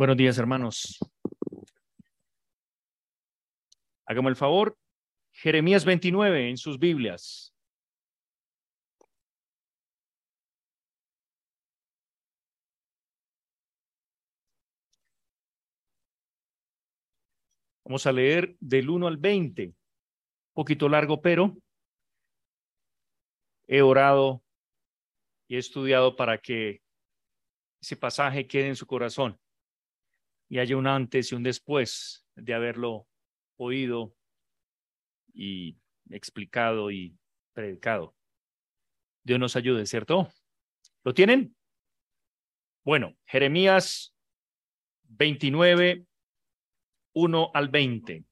Buenos días, hermanos. Hagamos el favor. Jeremías 29 en sus Biblias. Vamos a leer del 1 al 20. Un poquito largo, pero he orado y he estudiado para que ese pasaje quede en su corazón y haya un antes y un después de haberlo oído y explicado y predicado. Dios nos ayude, ¿cierto? ¿Lo tienen? Bueno, Jeremías 29, 1 al 20.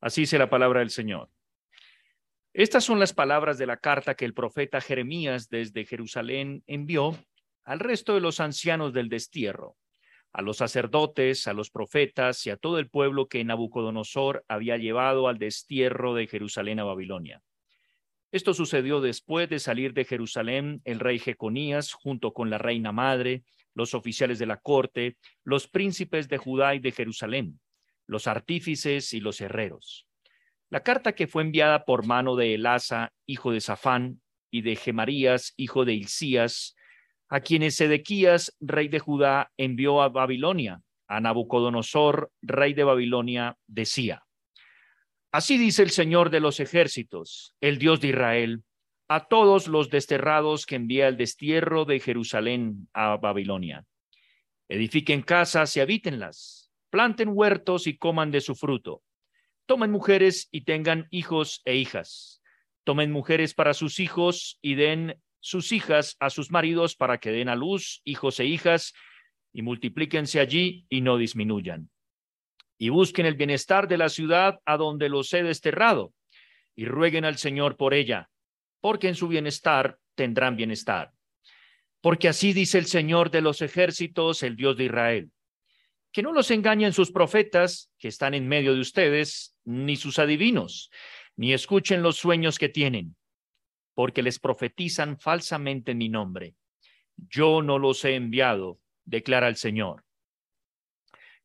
Así dice la palabra del Señor. Estas son las palabras de la carta que el profeta Jeremías desde Jerusalén envió al resto de los ancianos del destierro, a los sacerdotes, a los profetas y a todo el pueblo que Nabucodonosor había llevado al destierro de Jerusalén a Babilonia. Esto sucedió después de salir de Jerusalén el rey Jeconías junto con la reina madre, los oficiales de la corte, los príncipes de Judá y de Jerusalén, los artífices y los herreros. La carta que fue enviada por mano de Elasa, hijo de Safán, y de Gemarías, hijo de Hilcías, a quienes Sedequías, rey de Judá, envió a Babilonia, a Nabucodonosor, rey de Babilonia, decía, Así dice el Señor de los ejércitos, el Dios de Israel, a todos los desterrados que envía el destierro de Jerusalén a Babilonia. Edifiquen casas y habítenlas, planten huertos y coman de su fruto. Tomen mujeres y tengan hijos e hijas. Tomen mujeres para sus hijos y den sus hijas a sus maridos para que den a luz hijos e hijas y multiplíquense allí y no disminuyan. Y busquen el bienestar de la ciudad a donde los he desterrado y rueguen al Señor por ella, porque en su bienestar tendrán bienestar. Porque así dice el Señor de los ejércitos, el Dios de Israel. Que no los engañen sus profetas que están en medio de ustedes, ni sus adivinos, ni escuchen los sueños que tienen porque les profetizan falsamente en mi nombre. Yo no los he enviado, declara el Señor.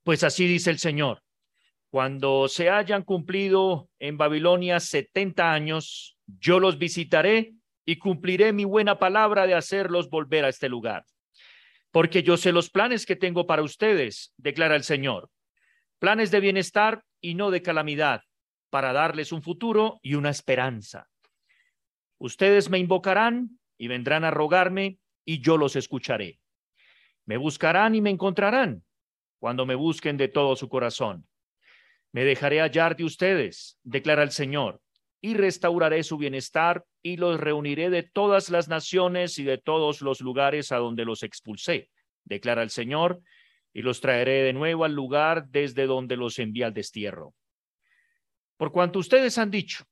Pues así dice el Señor, cuando se hayan cumplido en Babilonia setenta años, yo los visitaré y cumpliré mi buena palabra de hacerlos volver a este lugar. Porque yo sé los planes que tengo para ustedes, declara el Señor. Planes de bienestar y no de calamidad, para darles un futuro y una esperanza. Ustedes me invocarán y vendrán a rogarme y yo los escucharé. Me buscarán y me encontrarán cuando me busquen de todo su corazón. Me dejaré hallar de ustedes, declara el Señor, y restauraré su bienestar y los reuniré de todas las naciones y de todos los lugares a donde los expulsé, declara el Señor, y los traeré de nuevo al lugar desde donde los envié al destierro. Por cuanto ustedes han dicho,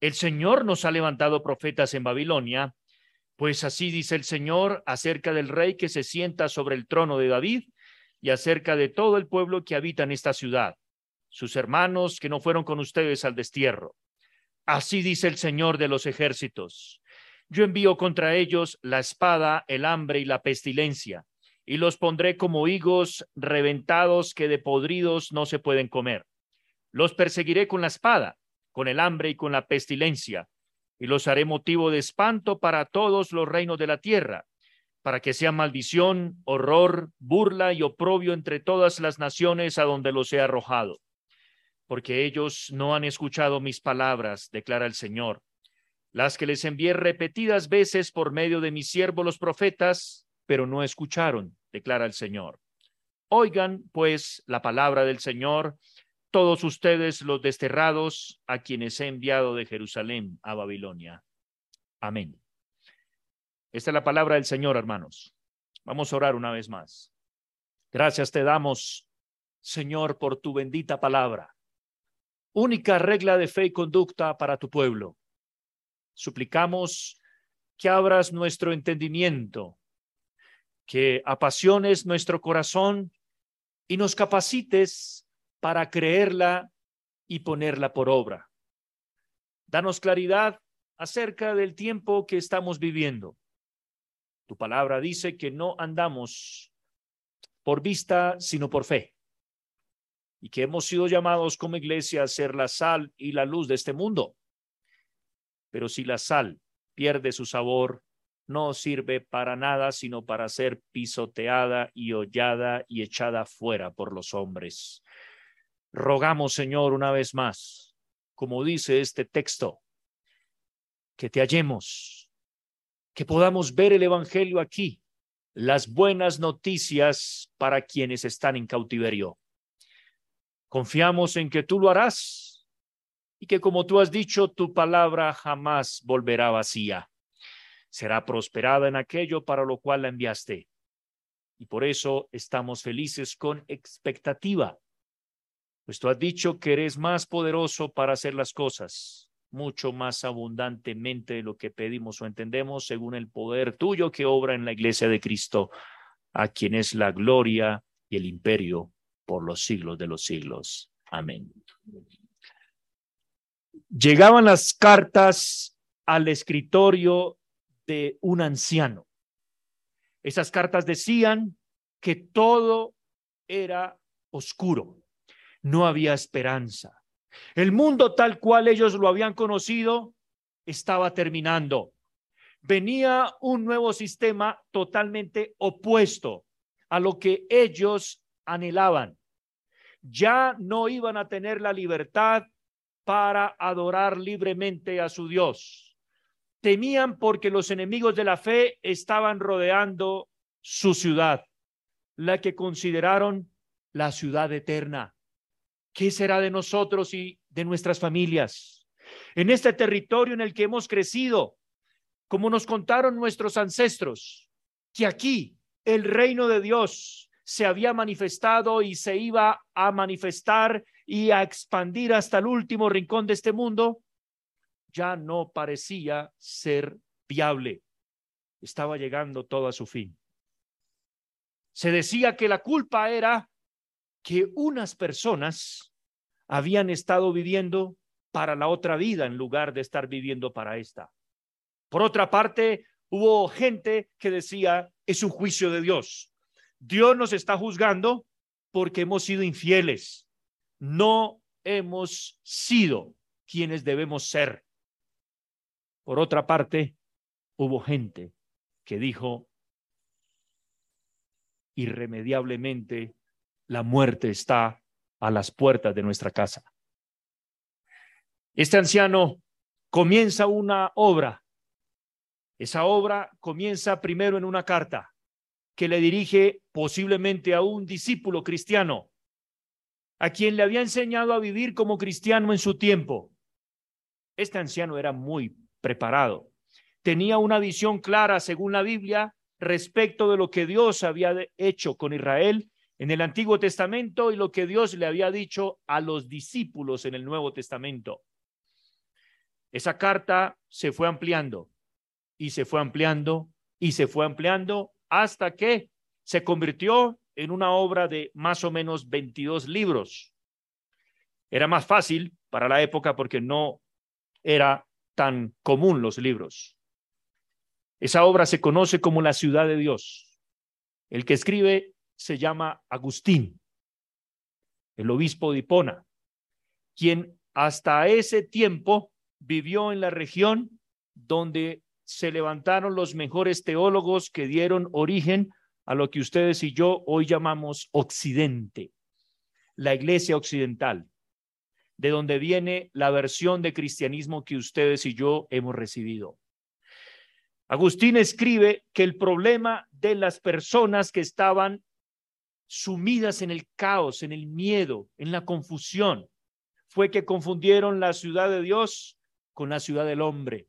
el Señor nos ha levantado profetas en Babilonia, pues así dice el Señor acerca del rey que se sienta sobre el trono de David y acerca de todo el pueblo que habita en esta ciudad, sus hermanos que no fueron con ustedes al destierro. Así dice el Señor de los ejércitos. Yo envío contra ellos la espada, el hambre y la pestilencia, y los pondré como higos reventados que de podridos no se pueden comer. Los perseguiré con la espada con el hambre y con la pestilencia, y los haré motivo de espanto para todos los reinos de la tierra, para que sea maldición, horror, burla y oprobio entre todas las naciones a donde los he arrojado. Porque ellos no han escuchado mis palabras, declara el Señor, las que les envié repetidas veces por medio de mis siervos los profetas, pero no escucharon, declara el Señor. Oigan, pues, la palabra del Señor, todos ustedes los desterrados a quienes he enviado de Jerusalén a Babilonia. Amén. Esta es la palabra del Señor, hermanos. Vamos a orar una vez más. Gracias te damos, Señor, por tu bendita palabra. Única regla de fe y conducta para tu pueblo. Suplicamos que abras nuestro entendimiento, que apasiones nuestro corazón y nos capacites para creerla y ponerla por obra. Danos claridad acerca del tiempo que estamos viviendo. Tu palabra dice que no andamos por vista, sino por fe. Y que hemos sido llamados como iglesia a ser la sal y la luz de este mundo. Pero si la sal pierde su sabor, no sirve para nada, sino para ser pisoteada y hollada y echada fuera por los hombres. Rogamos, Señor, una vez más, como dice este texto, que te hallemos, que podamos ver el Evangelio aquí, las buenas noticias para quienes están en cautiverio. Confiamos en que tú lo harás y que como tú has dicho, tu palabra jamás volverá vacía. Será prosperada en aquello para lo cual la enviaste. Y por eso estamos felices con expectativa. Pues tú has dicho que eres más poderoso para hacer las cosas mucho más abundantemente de lo que pedimos o entendemos, según el poder tuyo que obra en la iglesia de Cristo, a quien es la gloria y el imperio por los siglos de los siglos. Amén. Llegaban las cartas al escritorio de un anciano. Esas cartas decían que todo era oscuro, no había esperanza, el mundo tal cual ellos lo habían conocido estaba terminando. Venía un nuevo sistema totalmente opuesto a lo que ellos anhelaban. Ya no iban a tener la libertad para adorar libremente a su Dios. Temían porque los enemigos de la fe estaban rodeando su ciudad, la que consideraron la ciudad eterna. ¿Qué será de nosotros y de nuestras familias? En este territorio en el que hemos crecido, como nos contaron nuestros ancestros, que aquí el reino de Dios se había manifestado y se iba a manifestar y a expandir hasta el último rincón de este mundo, ya no parecía ser viable. Estaba llegando todo a su fin. Se decía que la culpa era que unas personas habían estado viviendo para la otra vida en lugar de estar viviendo para esta. Por otra parte, hubo gente que decía, es un juicio de Dios. Dios nos está juzgando porque hemos sido infieles. No hemos sido quienes debemos ser. Por otra parte, hubo gente que dijo, irremediablemente la muerte está a las puertas de nuestra casa. Este anciano comienza una obra. Esa obra comienza primero en una carta que le dirige posiblemente a un discípulo cristiano, a quien le había enseñado a vivir como cristiano en su tiempo. Este anciano era muy preparado, tenía una visión clara, según la Biblia, respecto de lo que Dios había hecho con Israel en el Antiguo Testamento y lo que Dios le había dicho a los discípulos en el Nuevo Testamento. Esa carta se fue ampliando y se fue ampliando y se fue ampliando hasta que se convirtió en una obra de más o menos 22 libros. Era más fácil para la época porque no era tan común los libros. Esa obra se conoce como la ciudad de Dios. El que escribe se llama Agustín, el obispo de Hipona, quien hasta ese tiempo vivió en la región donde se levantaron los mejores teólogos que dieron origen a lo que ustedes y yo hoy llamamos Occidente, la iglesia occidental, de donde viene la versión de cristianismo que ustedes y yo hemos recibido. Agustín escribe que el problema de las personas que estaban sumidas en el caos, en el miedo, en la confusión, fue que confundieron la ciudad de Dios con la ciudad del hombre.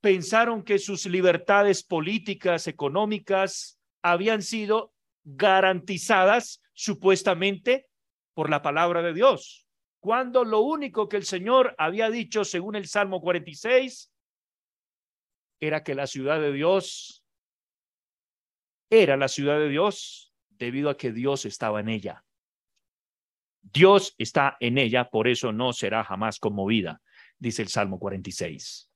Pensaron que sus libertades políticas, económicas, habían sido garantizadas supuestamente por la palabra de Dios, cuando lo único que el Señor había dicho según el Salmo 46 era que la ciudad de Dios era la ciudad de Dios debido a que Dios estaba en ella. Dios está en ella, por eso no será jamás conmovida, dice el Salmo 46.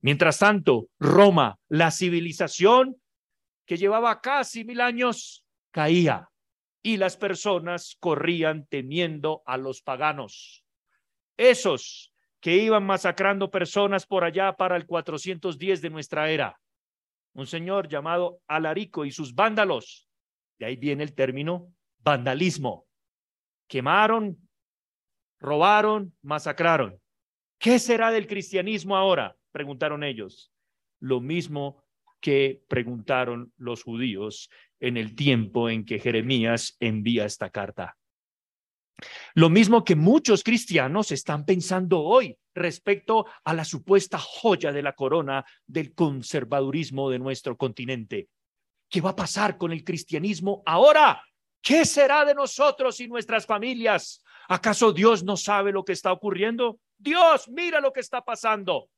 Mientras tanto, Roma, la civilización, que llevaba casi mil años, caía y las personas corrían temiendo a los paganos. Esos que iban masacrando personas por allá para el 410 de nuestra era. Un señor llamado Alarico y sus vándalos. De ahí viene el término vandalismo. Quemaron, robaron, masacraron. ¿Qué será del cristianismo ahora? Preguntaron ellos. Lo mismo que preguntaron los judíos en el tiempo en que Jeremías envía esta carta. Lo mismo que muchos cristianos están pensando hoy respecto a la supuesta joya de la corona del conservadurismo de nuestro continente. ¿Qué va a pasar con el cristianismo ahora? ¿Qué será de nosotros y nuestras familias? ¿Acaso Dios no sabe lo que está ocurriendo? Dios, mira lo que está pasando.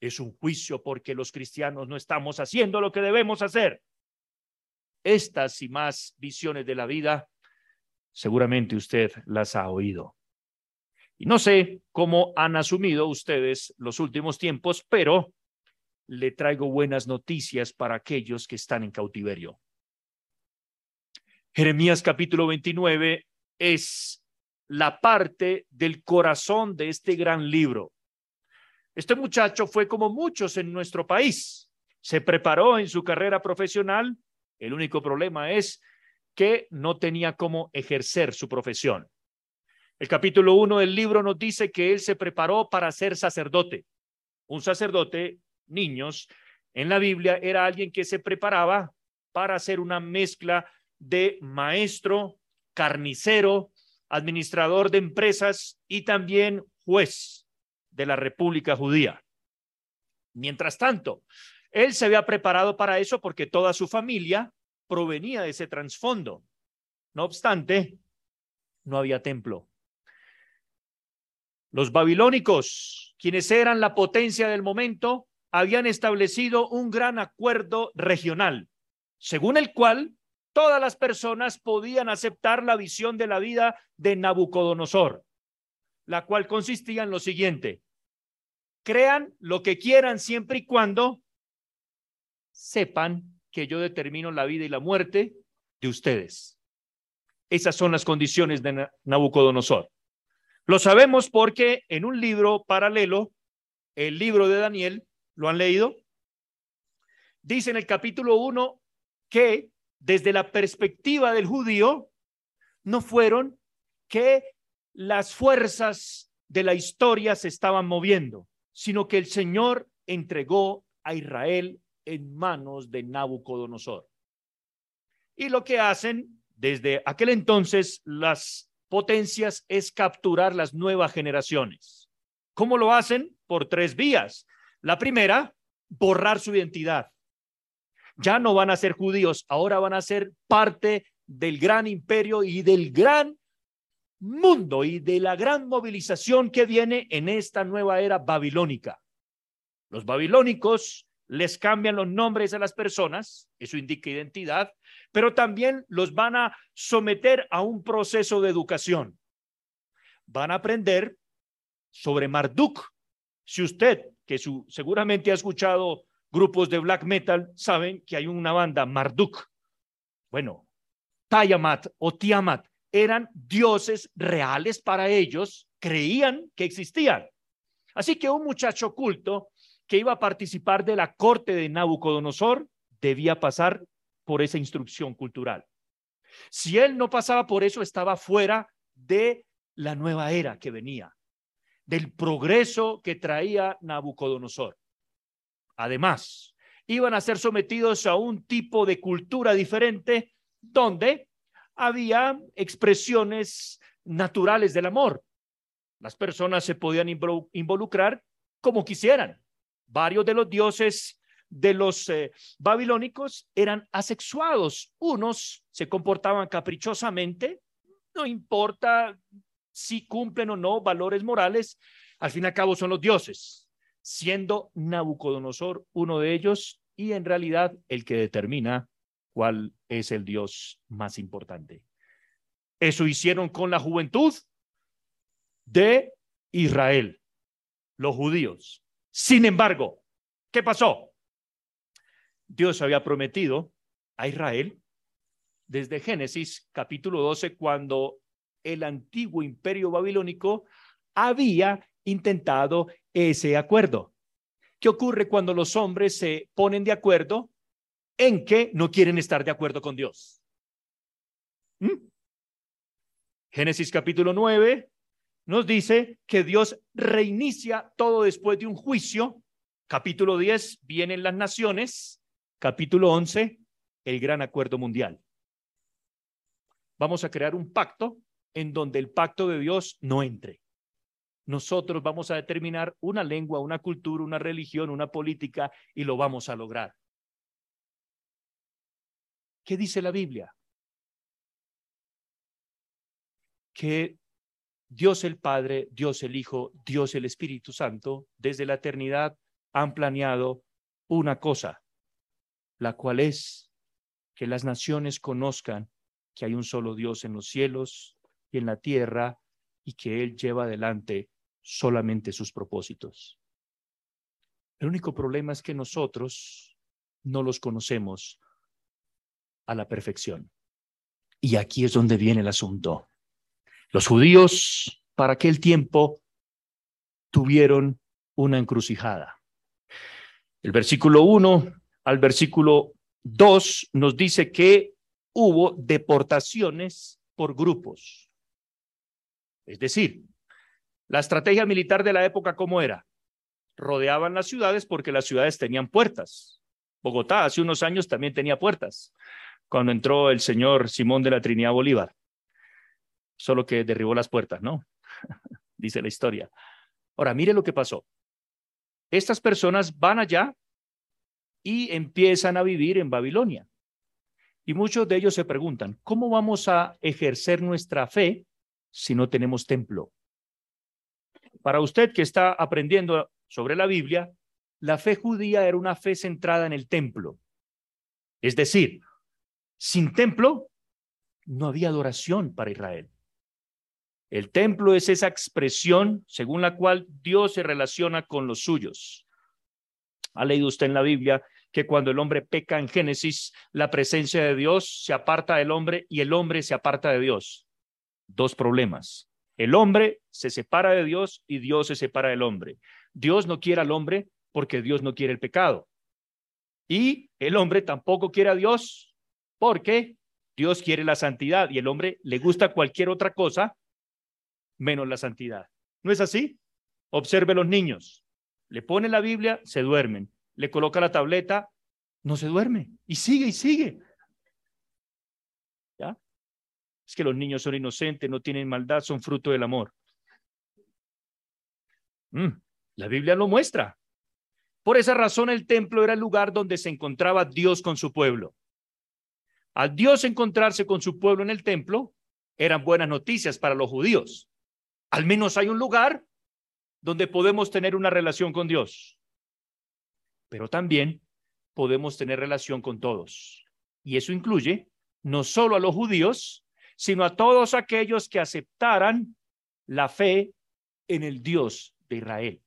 Es un juicio porque los cristianos no estamos haciendo lo que debemos hacer. Estas y más visiones de la vida, seguramente usted las ha oído. Y no sé cómo han asumido ustedes los últimos tiempos, pero le traigo buenas noticias para aquellos que están en cautiverio. Jeremías capítulo 29 es la parte del corazón de este gran libro. Este muchacho fue como muchos en nuestro país. Se preparó en su carrera profesional. El único problema es que no tenía cómo ejercer su profesión. El capítulo 1 del libro nos dice que él se preparó para ser sacerdote. Un sacerdote, niños, en la Biblia era alguien que se preparaba para hacer una mezcla de maestro, carnicero, administrador de empresas y también juez de la República Judía. Mientras tanto, él se había preparado para eso porque toda su familia provenía de ese trasfondo. No obstante, no había templo. Los babilónicos, quienes eran la potencia del momento, habían establecido un gran acuerdo regional, según el cual todas las personas podían aceptar la visión de la vida de Nabucodonosor, la cual consistía en lo siguiente crean lo que quieran siempre y cuando sepan que yo determino la vida y la muerte de ustedes. Esas son las condiciones de Nabucodonosor. Lo sabemos porque en un libro paralelo, el libro de Daniel, ¿lo han leído? Dice en el capítulo 1 que desde la perspectiva del judío no fueron que las fuerzas de la historia se estaban moviendo, sino que el Señor entregó a Israel en manos de Nabucodonosor. Y lo que hacen desde aquel entonces las potencias es capturar las nuevas generaciones. ¿Cómo lo hacen? Por tres vías. La primera, borrar su identidad. Ya no van a ser judíos, ahora van a ser parte del gran imperio y del gran mundo y de la gran movilización que viene en esta nueva era babilónica. Los babilónicos les cambian los nombres a las personas, eso indica identidad, pero también los van a someter a un proceso de educación. Van a aprender sobre Marduk. Si usted, que su, seguramente ha escuchado grupos de black metal, saben que hay una banda Marduk. Bueno, Tayamat o Tiamat eran dioses reales para ellos, creían que existían. Así que un muchacho culto que iba a participar de la corte de Nabucodonosor debía pasar por esa instrucción cultural. Si él no pasaba por eso, estaba fuera de la nueva era que venía, del progreso que traía Nabucodonosor. Además, iban a ser sometidos a un tipo de cultura diferente donde había expresiones naturales del amor. Las personas se podían involucrar como quisieran. Varios de los dioses de los eh, babilónicos eran asexuados. Unos se comportaban caprichosamente, no importa si cumplen o no valores morales, al fin y al cabo son los dioses, siendo Nabucodonosor uno de ellos y en realidad el que determina cuál es el Dios más importante. Eso hicieron con la juventud de Israel, los judíos. Sin embargo, ¿qué pasó? Dios había prometido a Israel desde Génesis capítulo 12, cuando el antiguo imperio babilónico había intentado ese acuerdo. ¿Qué ocurre cuando los hombres se ponen de acuerdo en que no quieren estar de acuerdo con Dios? ¿Mm? Génesis capítulo 9 nos dice que Dios reinicia todo después de un juicio. Capítulo 10 vienen las naciones. Capítulo 11, el gran acuerdo mundial. Vamos a crear un pacto en donde el pacto de Dios no entre. Nosotros vamos a determinar una lengua, una cultura, una religión, una política y lo vamos a lograr. ¿Qué dice la Biblia? Que Dios el Padre, Dios el Hijo, Dios el Espíritu Santo, desde la eternidad han planeado una cosa, la cual es que las naciones conozcan que hay un solo Dios en los cielos en la tierra y que Él lleva adelante solamente sus propósitos. El único problema es que nosotros no los conocemos a la perfección. Y aquí es donde viene el asunto. Los judíos para aquel tiempo tuvieron una encrucijada. El versículo 1 al versículo 2 nos dice que hubo deportaciones por grupos. Es decir, la estrategia militar de la época, ¿cómo era? Rodeaban las ciudades porque las ciudades tenían puertas. Bogotá hace unos años también tenía puertas, cuando entró el señor Simón de la Trinidad Bolívar. Solo que derribó las puertas, ¿no? Dice la historia. Ahora, mire lo que pasó. Estas personas van allá y empiezan a vivir en Babilonia. Y muchos de ellos se preguntan, ¿cómo vamos a ejercer nuestra fe si no tenemos templo? Para usted que está aprendiendo sobre la Biblia, la fe judía era una fe centrada en el templo. Es decir, sin templo no había adoración para Israel. El templo es esa expresión según la cual Dios se relaciona con los suyos. ¿Ha leído usted en la Biblia que cuando el hombre peca en Génesis, la presencia de Dios se aparta del hombre y el hombre se aparta de Dios. Dos problemas. El hombre se separa de Dios y Dios se separa del hombre. Dios no quiere al hombre porque Dios no quiere el pecado. Y el hombre tampoco quiere a Dios porque Dios quiere la santidad y el hombre le gusta cualquier otra cosa menos la santidad. ¿No es así? Observe los niños. Le pone la Biblia, se duermen le coloca la tableta, no se duerme y sigue y sigue. ¿Ya? Es que los niños son inocentes, no tienen maldad, son fruto del amor. Mm, la Biblia lo muestra. Por esa razón el templo era el lugar donde se encontraba Dios con su pueblo. Al Dios encontrarse con su pueblo en el templo, eran buenas noticias para los judíos. Al menos hay un lugar donde podemos tener una relación con Dios pero también podemos tener relación con todos. Y eso incluye no solo a los judíos, sino a todos aquellos que aceptaran la fe en el Dios de Israel.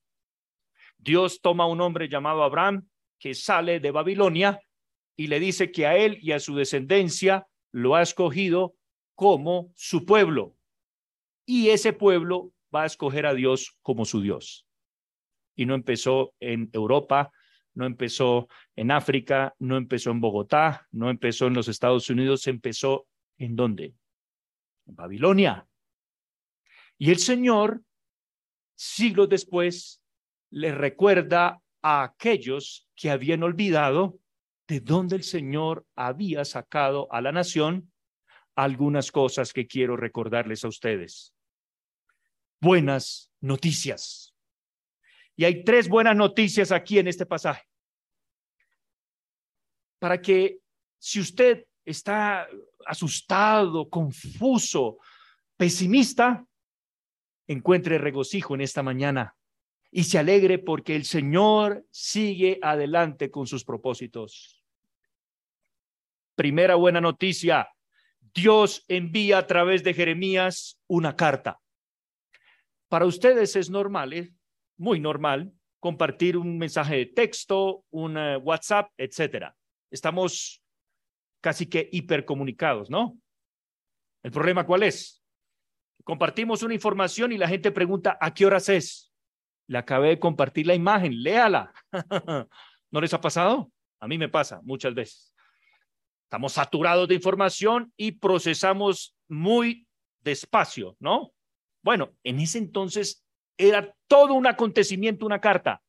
Dios toma a un hombre llamado Abraham que sale de Babilonia y le dice que a él y a su descendencia lo ha escogido como su pueblo. Y ese pueblo va a escoger a Dios como su Dios. Y no empezó en Europa, no empezó en África, no empezó en Bogotá, no empezó en los Estados Unidos, empezó en dónde? En Babilonia. Y el Señor, siglos después, le recuerda a aquellos que habían olvidado de dónde el Señor había sacado a la nación algunas cosas que quiero recordarles a ustedes. Buenas noticias. Y hay tres buenas noticias aquí en este pasaje. Para que si usted está asustado, confuso, pesimista, encuentre regocijo en esta mañana y se alegre porque el Señor sigue adelante con sus propósitos. Primera buena noticia, Dios envía a través de Jeremías una carta. Para ustedes es normal, muy normal compartir un mensaje de texto, un eh, WhatsApp, etcétera. estamos casi que hipercomunicados, ¿no? ¿El problema cuál es? Compartimos una información y la gente pregunta, ¿a qué horas es? Le acabé de compartir la imagen, léala. ¿No les ha pasado? A mí me pasa muchas veces. Estamos saturados de información y procesamos muy despacio, ¿no? Bueno, en ese entonces era todo un acontecimiento, una carta.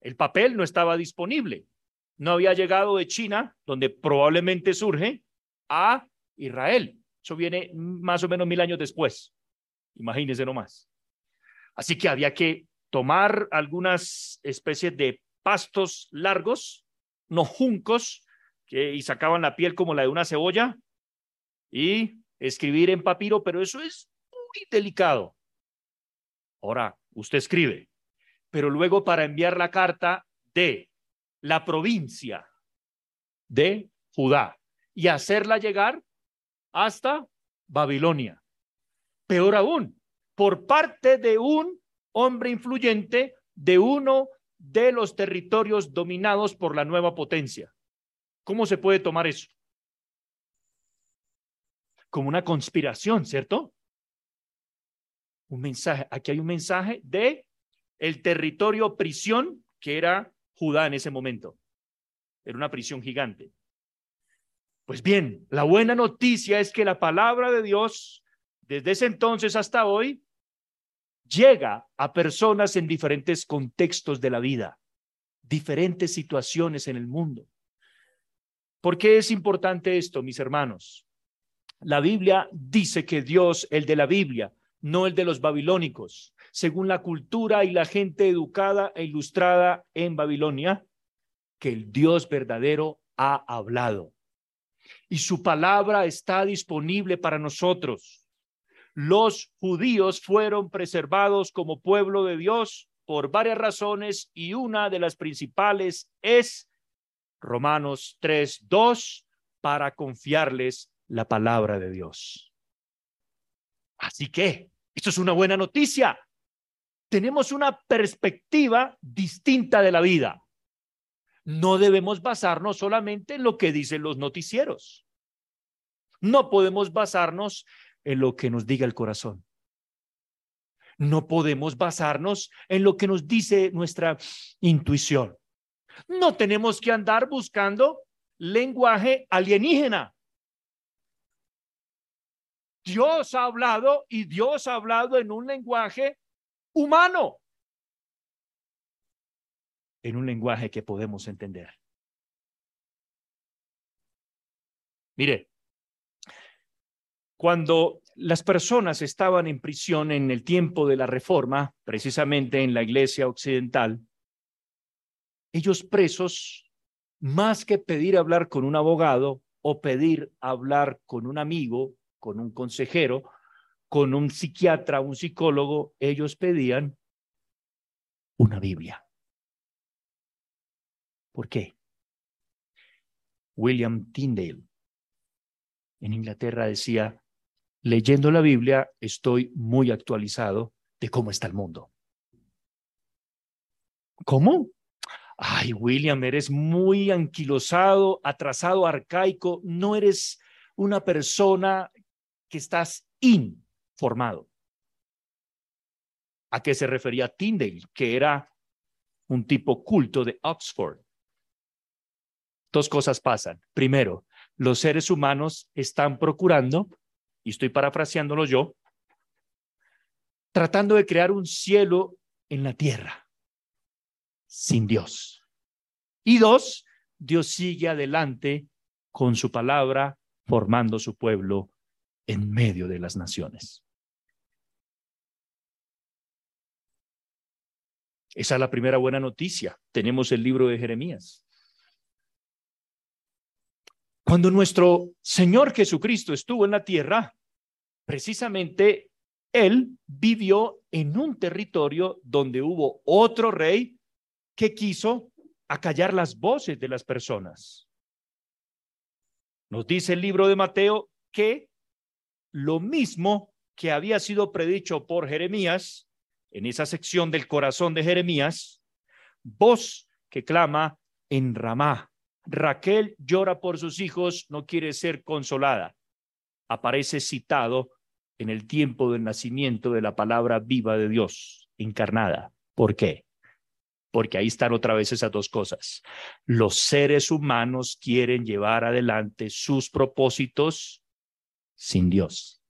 El papel no estaba disponible. No había llegado de China, donde probablemente surge, a Israel. Eso viene más o menos mil años después. Imagínense nomás. Así que había que tomar algunas especies de pastos largos, no juncos, y sacaban la piel como la de una cebolla, y escribir en papiro, pero eso es muy delicado. Ahora, usted escribe, pero luego para enviar la carta de la provincia de Judá y hacerla llegar hasta Babilonia. Peor aún, por parte de un hombre influyente de uno de los territorios dominados por la nueva potencia. ¿Cómo se puede tomar eso? Como una conspiración, ¿cierto? Un mensaje, aquí hay un mensaje de el territorio prisión que era Judá en ese momento. Era una prisión gigante. Pues bien, la buena noticia es que la palabra de Dios, desde ese entonces hasta hoy, llega a personas en diferentes contextos de la vida, diferentes situaciones en el mundo. ¿Por qué es importante esto, mis hermanos? La Biblia dice que Dios, el de la Biblia, no el de los babilónicos, según la cultura y la gente educada e ilustrada en Babilonia, que el Dios verdadero ha hablado. Y su palabra está disponible para nosotros los judíos fueron preservados como pueblo de Dios por varias razones y una de las principales es Romanos 3, 2, para confiarles la palabra de Dios. Así que, esto es una buena noticia. Tenemos una perspectiva distinta de la vida. No debemos basarnos solamente en lo que dicen los noticieros. No podemos basarnos en lo que nos diga el corazón. No podemos basarnos en lo que nos dice nuestra intuición. No tenemos que andar buscando lenguaje alienígena. Dios ha hablado y Dios ha hablado en un lenguaje humano, en un lenguaje que podemos entender. Mire, cuando las personas estaban en prisión en el tiempo de la reforma, precisamente en la iglesia occidental, ellos presos, más que pedir hablar con un abogado o pedir hablar con un amigo, con un consejero, con un psiquiatra, un psicólogo, ellos pedían una Biblia. ¿Por qué? William Tyndale en Inglaterra decía, leyendo la Biblia estoy muy actualizado de cómo está el mundo. ¿Cómo? Ay, William, eres muy anquilosado, atrasado, arcaico, no eres una persona que estás informado. ¿A qué se refería Tyndale? Que era un tipo culto de Oxford. Dos cosas pasan. Primero, los seres humanos están procurando y estoy parafraseándolo yo, tratando de crear un cielo en la tierra sin Dios. Y dos, Dios sigue adelante con su palabra, formando su pueblo en medio de las naciones. Esa es la primera buena noticia. Tenemos el libro de Jeremías. Cuando nuestro Señor Jesucristo estuvo en la tierra, precisamente Él vivió en un territorio donde hubo otro rey que quiso acallar las voces de las personas. Nos dice el libro de Mateo que lo mismo que había sido predicho por Jeremías, en esa sección del corazón de Jeremías, voz que clama en Ramá. Raquel llora por sus hijos, no quiere ser consolada. Aparece citado en el tiempo del nacimiento de la palabra viva de Dios, encarnada. ¿Por qué? Porque ahí están otra vez esas dos cosas. Los seres humanos quieren llevar adelante sus propósitos sin Dios.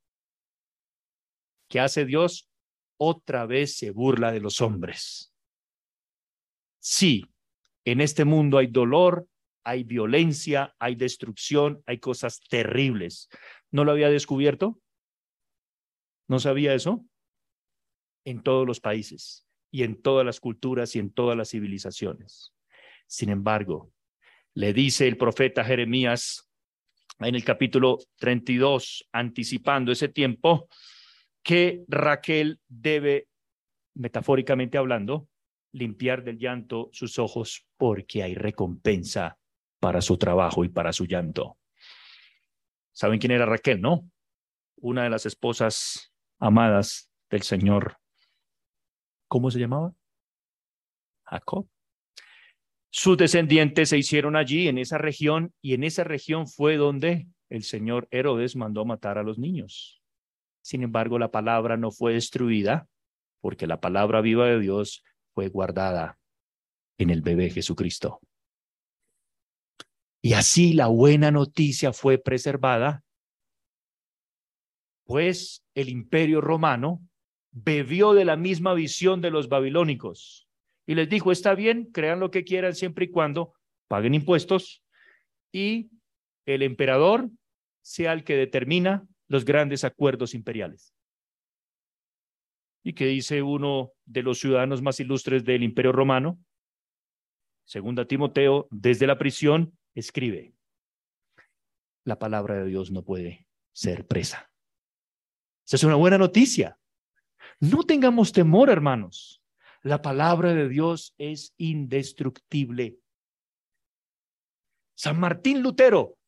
¿Qué hace Dios? Otra vez se burla de los hombres. Sí, en este mundo hay dolor, hay violencia, hay destrucción, hay cosas terribles. ¿No lo había descubierto? ¿No sabía eso? En todos los países y en todas las culturas y en todas las civilizaciones. Sin embargo, le dice el profeta Jeremías en el capítulo 32, anticipando ese tiempo, que Raquel debe, metafóricamente hablando, limpiar del llanto sus ojos porque hay recompensa para su trabajo y para su llanto. ¿Saben quién era Raquel, no? Una de las esposas amadas del Señor. ¿Cómo se llamaba? Jacob. Sus descendientes se hicieron allí en esa región y en esa región fue donde el Señor Herodes mandó matar a los niños. Sin embargo, la palabra no fue destruida porque la palabra viva de Dios fue guardada en el bebé Jesucristo. Y así la buena noticia fue preservada, pues el imperio romano bebió de la misma visión de los babilónicos y les dijo, está bien, crean lo que quieran siempre y cuando paguen impuestos y el emperador sea el que determina los grandes acuerdos imperiales. ¿Y que dice uno de los ciudadanos más ilustres del imperio romano? Segunda Timoteo, desde la prisión, escribe, la palabra de Dios no puede ser presa. Esa es una buena noticia. No tengamos temor, hermanos. La palabra de Dios es indestructible. San Martín Lutero,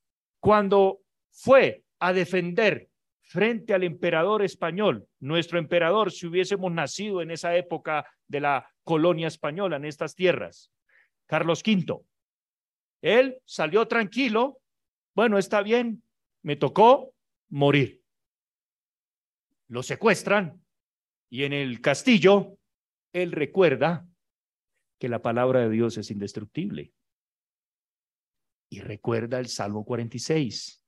cuando fue a defender frente al emperador español, nuestro emperador, si hubiésemos nacido en esa época de la colonia española en estas tierras, Carlos V, él salió tranquilo, bueno, está bien, me tocó morir. Lo secuestran y en el castillo él recuerda que la palabra de Dios es indestructible. Y recuerda el Salmo 46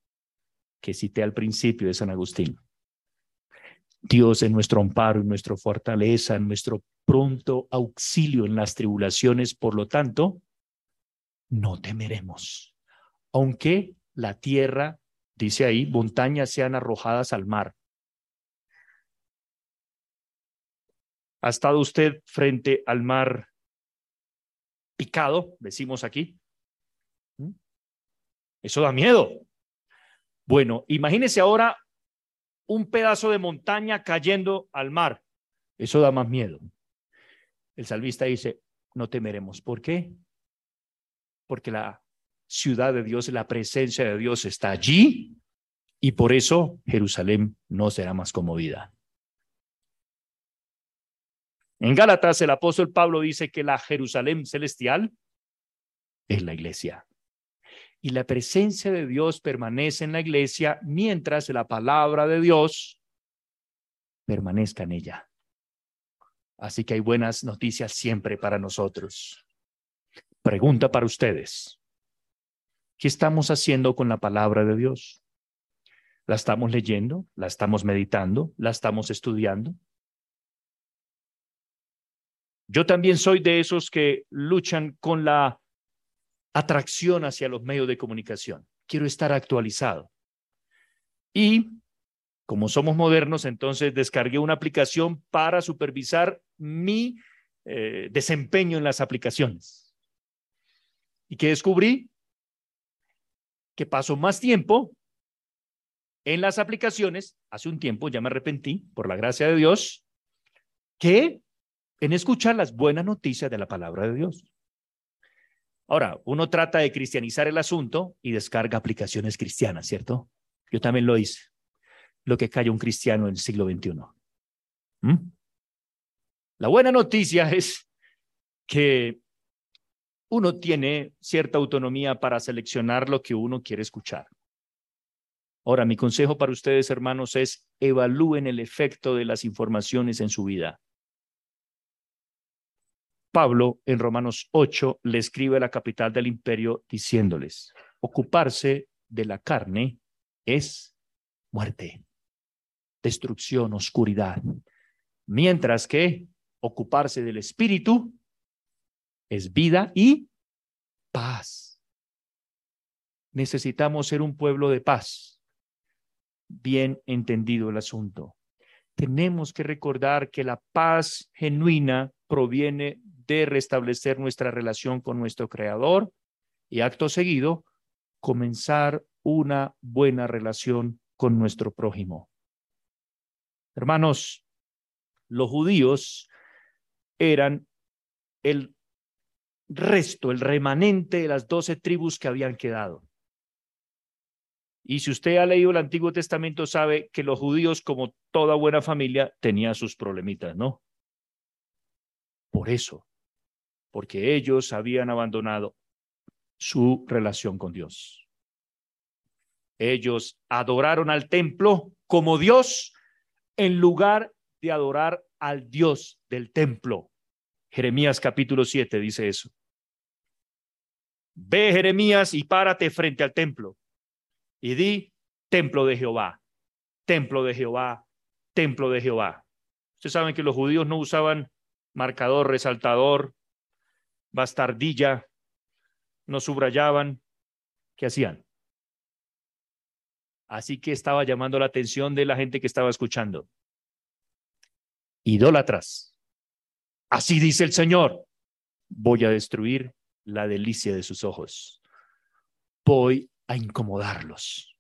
que cité al principio de San Agustín. Dios es nuestro amparo y nuestra fortaleza, nuestro pronto auxilio en las tribulaciones, por lo tanto, no temeremos. Aunque la tierra, dice ahí, montañas sean arrojadas al mar. ¿Ha estado usted frente al mar picado, decimos aquí? ¿Mm? Eso da miedo. Bueno, imagínese ahora un pedazo de montaña cayendo al mar. Eso da más miedo. El salvista dice, no temeremos. ¿Por qué? porque la ciudad de Dios, la presencia de Dios está allí y por eso Jerusalén no será más conmovida. En Gálatas el apóstol Pablo dice que la Jerusalén celestial es la iglesia. Y la presencia de Dios permanece en la iglesia mientras la palabra de Dios permanezca en ella. Así que hay buenas noticias siempre para nosotros. Pregunta para ustedes. ¿Qué estamos haciendo con la palabra de Dios? ¿La estamos leyendo? ¿La estamos meditando? ¿La estamos estudiando? Yo también soy de esos que luchan con la atracción hacia los medios de comunicación. Quiero estar actualizado. Y como somos modernos, entonces descargué una aplicación para supervisar mi eh, desempeño en las aplicaciones. ¿Y qué descubrí? Que paso más tiempo en las aplicaciones, hace un tiempo ya me arrepentí, por la gracia de Dios, que en escuchar las buenas noticias de la palabra de Dios. Ahora, uno trata de cristianizar el asunto y descarga aplicaciones cristianas, ¿cierto? Yo también lo hice. Lo que calla un cristiano en el siglo XXI. ¿Mm? La buena noticia es que uno tiene cierta autonomía para seleccionar lo que uno quiere escuchar. Ahora, mi consejo para ustedes, hermanos, es evalúen el efecto de las informaciones en su vida. Pablo, en Romanos 8, le escribe a la capital del imperio diciéndoles, ocuparse de la carne es muerte, destrucción, oscuridad, mientras que ocuparse del espíritu es vida y paz. Necesitamos ser un pueblo de paz bien entendido el asunto. Tenemos que recordar que la paz genuina proviene de restablecer nuestra relación con nuestro Creador y acto seguido comenzar una buena relación con nuestro prójimo. Hermanos, los judíos eran el resto, el remanente de las doce tribus que habían quedado. Y si usted ha leído el Antiguo Testamento, sabe que los judíos, como toda buena familia, tenían sus problemitas, ¿no? Por eso, porque ellos habían abandonado su relación con Dios. Ellos adoraron al templo como Dios en lugar de adorar al Dios del templo. Jeremías capítulo 7 dice eso. Ve Jeremías y párate frente al templo y di templo de Jehová, templo de Jehová, templo de Jehová. Ustedes saben que los judíos no usaban marcador, resaltador, bastardilla, no subrayaban. ¿Qué hacían? Así que estaba llamando la atención de la gente que estaba escuchando. Idólatras. Así dice el Señor. Voy a destruir la delicia de sus ojos. Voy a incomodarlos.